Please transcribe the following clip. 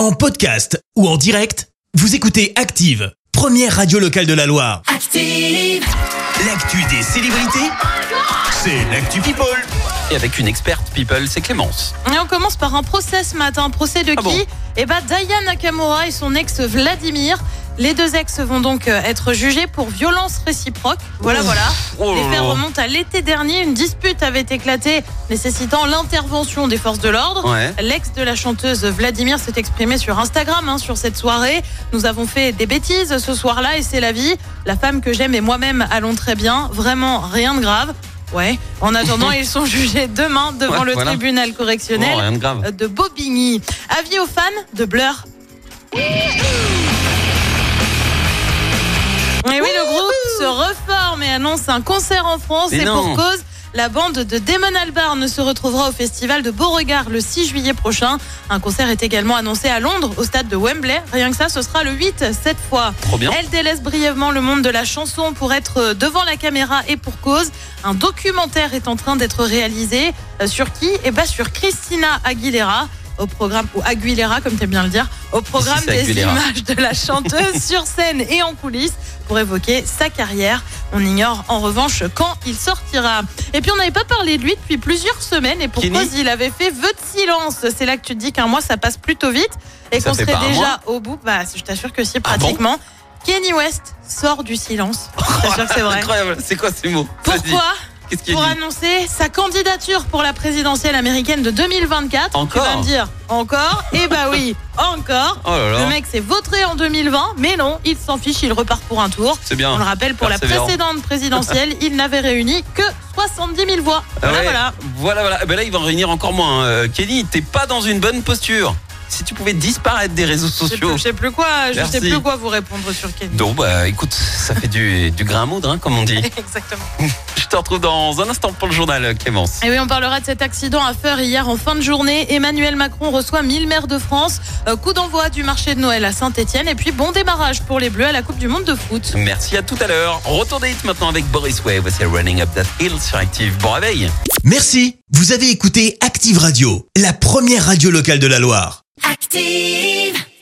En podcast ou en direct, vous écoutez Active, première radio locale de la Loire. Active. L'actu des célébrités, c'est l'actu People. Et avec une experte people, c'est Clémence. Et on commence par un procès ce matin. Un procès de Ah qui bon Eh ben, Diane Nakamura et son ex Vladimir. Les deux ex vont donc euh, être jugés pour violence réciproque. Voilà, voilà. Oh Les faits remontent à l'été dernier. Une dispute avait éclaté, nécessitant l'intervention des forces de l'ordre. Ouais. L'ex de la chanteuse Vladimir s'est exprimé sur Instagram hein, sur cette soirée. Nous avons fait des bêtises ce soir-là et c'est la vie. La femme que j'aime et moi-même allons très bien. Vraiment rien de grave. Ouais. En attendant, ils sont jugés demain devant Ouais, le voilà. tribunal correctionnel Oh, rien de grave. de Bobigny. Avis aux fans de Blur. annonce un concert en France. Mais et non. pour cause, la bande de Damon Albarn se retrouvera au festival de Beauregard le 6 juillet prochain. Un concert est également annoncé à Londres, au stade de Wembley. Rien que ça, ce sera le 8 cette fois. Trop bien. Elle délaisse brièvement le monde de la chanson pour être devant la caméra et pour cause. Un documentaire est en train d'être réalisé. Euh, Sur qui? Eh ben sur Christina Aguilera. Au programme, ou Aguilera, comme tu bien le dire, au programme des Aguilera. images de la chanteuse sur scène et en coulisses pour évoquer sa carrière. On ignore en revanche quand il sortira. Et puis on n'avait pas parlé de lui depuis plusieurs semaines et pour Kenny cause, il avait fait vœu de silence? C'est là que tu te dis qu'un mois ça passe plutôt vite et qu'on serait déjà au bout. Bah, je t'assure que si, Ah bon? Pratiquement. Kenny West sort du silence. Je t'assure que c'est vrai. Incroyable. C'est quoi ces mots? Pourquoi Qu'est-ce qu'il Pour dit annoncer sa candidature pour la présidentielle américaine de 2024. Encore Tu vas me dire encore Eh bah oui, encore. Oh là Le là. mec s'est voté en 2020, mais non, il s'en fiche, il repart pour un tour. C'est bien. On le rappelle, pour la précédente présidentielle, il n'avait réuni que 70 000 voix. Ah Voilà, ouais. voilà. Voilà, voilà. Eh ben là, il va en réunir encore moins. Euh, Kenny, t'es pas dans une bonne posture. Si tu pouvais disparaître des réseaux Je sais, sociaux. plus, je sais plus quoi, je sais Merci. plus quoi vous répondre sur Kenny. Donc, bah, écoute, ça fait du, du grain à moudre, hein, comme on dit. Exactement. Je te retrouve dans un instant pour le journal, Clémence. Et oui, on parlera de cet accident à Feur hier en fin de journée. Emmanuel Macron reçoit 1000 maires de France. Euh, coup d'envoi du marché de Noël à Saint-Etienne. Et puis bon démarrage pour les Bleus à la Coupe du Monde de foot. Merci à tout à l'heure. Retour des hits maintenant avec Boris Way. Voici Running Up That Hill sur Active. Bon réveil. Merci, vous avez écouté Active Radio, la première radio locale de la Loire. Active.